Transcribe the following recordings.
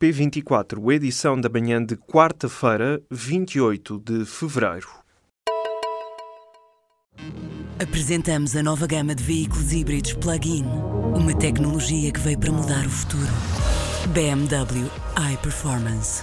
P24, edição da manhã de quarta-feira, 28 de fevereiro. Apresentamos a nova gama de veículos híbridos plug-in. Uma tecnologia que veio para mudar o futuro. BMW iPerformance.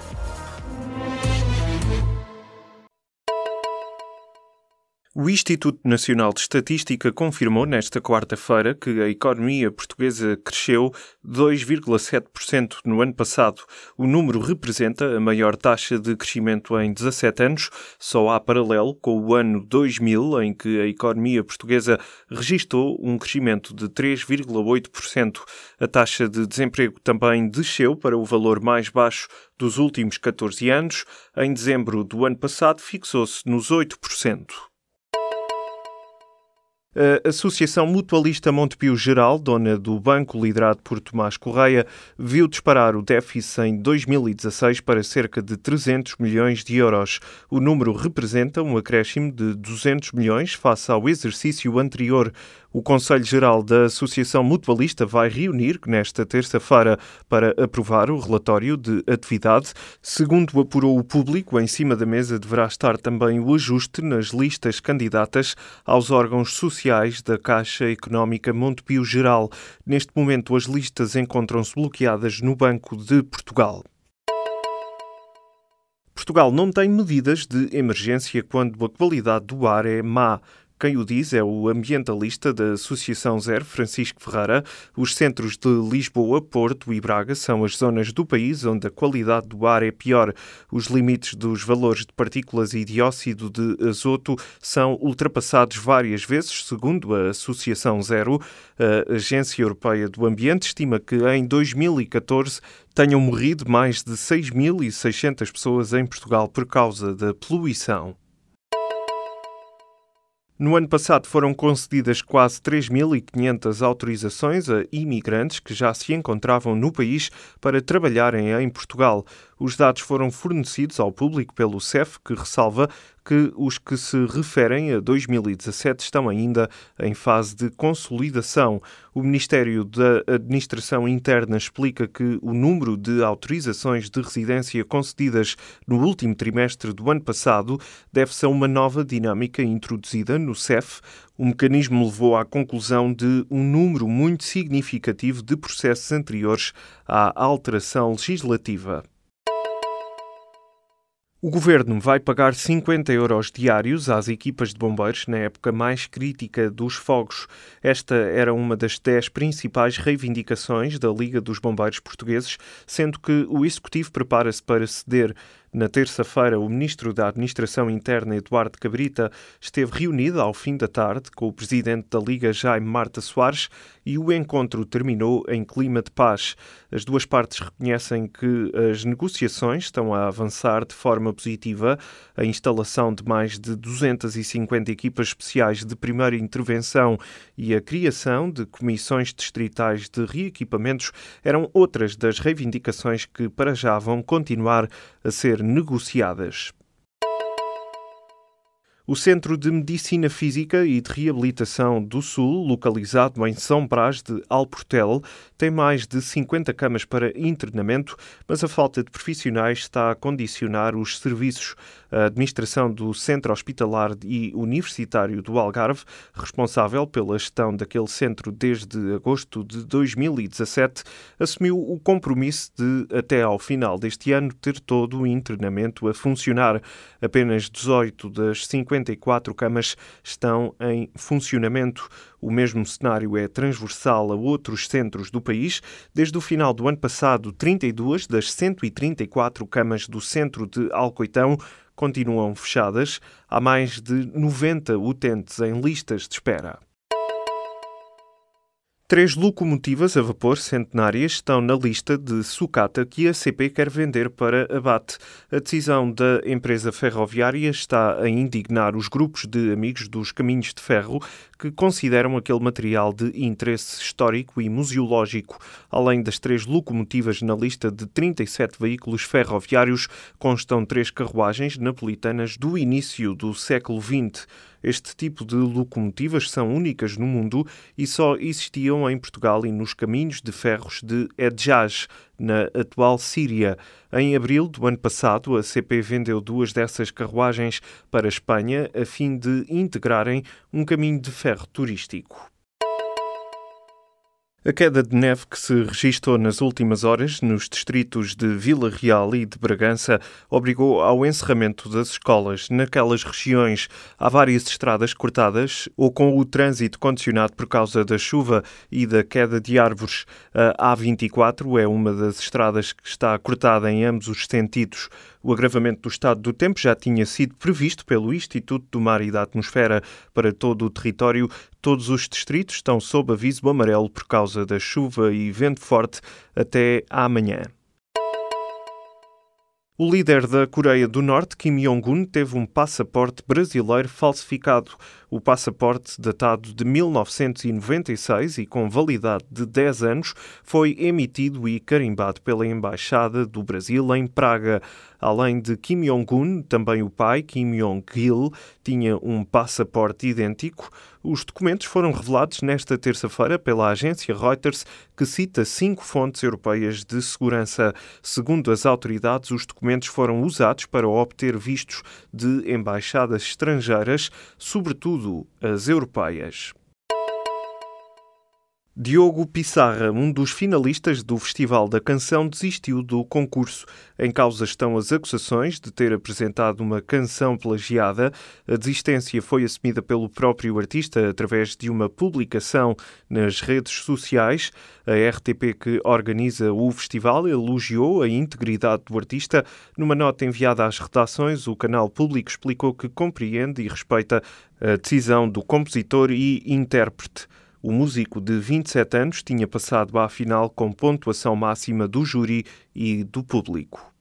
O Instituto Nacional de Estatística confirmou nesta quarta-feira que a economia portuguesa cresceu 2,7% no ano passado. O número representa a maior taxa de crescimento em 17 anos, só há paralelo com o ano 2000, em que a economia portuguesa registrou um crescimento de 3,8%. A taxa de desemprego também desceu para o valor mais baixo dos últimos 14 anos. Em dezembro do ano passado, fixou-se nos 8%. A Associação Mutualista Montepio Geral, dona do banco liderado por Tomás Correia, viu disparar o déficit em 2016 para cerca de 300 milhões de euros. O número representa um acréscimo de 200 milhões face ao exercício anterior. O Conselho Geral da Associação Mutualista vai reunir nesta terça-feira para aprovar o relatório de atividade. Segundo apurou o público, em cima da mesa deverá estar também o ajuste nas listas candidatas aos órgãos sociais da Caixa Económica Montepio Geral. Neste momento, as listas encontram-se bloqueadas no Banco de Portugal. Portugal não tem medidas de emergência quando a qualidade do ar é má. Quem o diz é o ambientalista da Associação Zero, Francisco Ferreira. Os centros de Lisboa, Porto e Braga são as zonas do país onde a qualidade do ar é pior. Os limites dos valores de partículas e dióxido de azoto são ultrapassados várias vezes, segundo a Associação Zero. A Agência Europeia do Ambiente estima que em 2014 tenham morrido mais de 6.600 pessoas em Portugal por causa da poluição. No ano passado foram concedidas quase 3.500 autorizações a imigrantes que já se encontravam no país para trabalharem em Portugal. Os dados foram fornecidos ao público pelo CEF, que ressalva que os que se referem a 2017 estão ainda em fase de consolidação. O Ministério da Administração Interna explica que o número de autorizações de residência concedidas no último trimestre do ano passado deve-se a uma nova dinâmica introduzida no CEF. O mecanismo levou à conclusão de um número muito significativo de processos anteriores à alteração legislativa. O governo vai pagar 50 euros diários às equipas de bombeiros na época mais crítica dos fogos. Esta era uma das dez principais reivindicações da Liga dos Bombeiros Portugueses, sendo que o Executivo prepara-se para ceder na terça-feira, o ministro da Administração Interna, Eduardo Cabrita, esteve reunido ao fim da tarde com o presidente da Liga, Jaime Marta Soares, e o encontro terminou em clima de paz. As duas partes reconhecem que as negociações estão a avançar de forma positiva. A instalação de mais de 250 equipas especiais de primeira intervenção e a criação de comissões distritais de reequipamentos eram outras das reivindicações que, para já, vão continuar a ser negociadas. O Centro de Medicina Física e de Reabilitação do Sul, localizado em São Brás de Alportel, tem mais de 50 camas para internamento, mas a falta de profissionais está a condicionar os serviços. A administração do Centro Hospitalar e Universitário do Algarve, responsável pela gestão daquele centro desde agosto de 2017, assumiu o compromisso de, até ao final deste ano, ter todo o internamento a funcionar. Apenas 18 das 50 54 camas estão em funcionamento. O mesmo cenário é transversal a outros centros do país. Desde o final do ano passado, 32 das 134 camas do centro de Alcoitão continuam fechadas. Há mais de 90 utentes em listas de espera. Três locomotivas a vapor centenárias estão na lista de sucata que a CP quer vender para abate. A decisão da empresa ferroviária está a indignar os grupos de amigos dos caminhos de ferro que consideram aquele material de interesse histórico e museológico. Além das três locomotivas na lista de 37 veículos ferroviários, constam três carruagens napolitanas do início do século XX. Este tipo de locomotivas são únicas no mundo e só existiam em Portugal e nos caminhos de ferros de Edjaz, na atual Síria. Em abril do ano passado, a CP vendeu duas dessas carruagens para a Espanha a fim de integrarem um caminho de ferro turístico. A queda de neve que se registrou nas últimas horas nos distritos de Vila Real e de Bragança obrigou ao encerramento das escolas. Naquelas regiões há várias estradas cortadas ou com o trânsito condicionado por causa da chuva e da queda de árvores. A A24 é uma das estradas que está cortada em ambos os sentidos. O agravamento do estado do tempo já tinha sido previsto pelo Instituto do Mar e da Atmosfera para todo o território. Todos os distritos estão sob aviso amarelo por causa da chuva e vento forte até amanhã. O líder da Coreia do Norte, Kim Jong-un, teve um passaporte brasileiro falsificado. O passaporte, datado de 1996 e com validade de 10 anos, foi emitido e carimbado pela Embaixada do Brasil em Praga. Além de Kim Jong-un, também o pai, Kim Jong-il, tinha um passaporte idêntico. Os documentos foram revelados nesta terça-feira pela agência Reuters, que cita cinco fontes europeias de segurança. Segundo as autoridades, os documentos foram usados para obter vistos de embaixadas estrangeiras, sobretudo as europeias. Diogo Pissarra, um dos finalistas do Festival da Canção, desistiu do concurso. Em causa estão as acusações de ter apresentado uma canção plagiada. A desistência foi assumida pelo próprio artista através de uma publicação nas redes sociais. A RTP, que organiza o festival, elogiou a integridade do artista. Numa nota enviada às redações, o canal público explicou que compreende e respeita a decisão do compositor e intérprete. O músico de 27 anos tinha passado à final com pontuação máxima do júri e do público.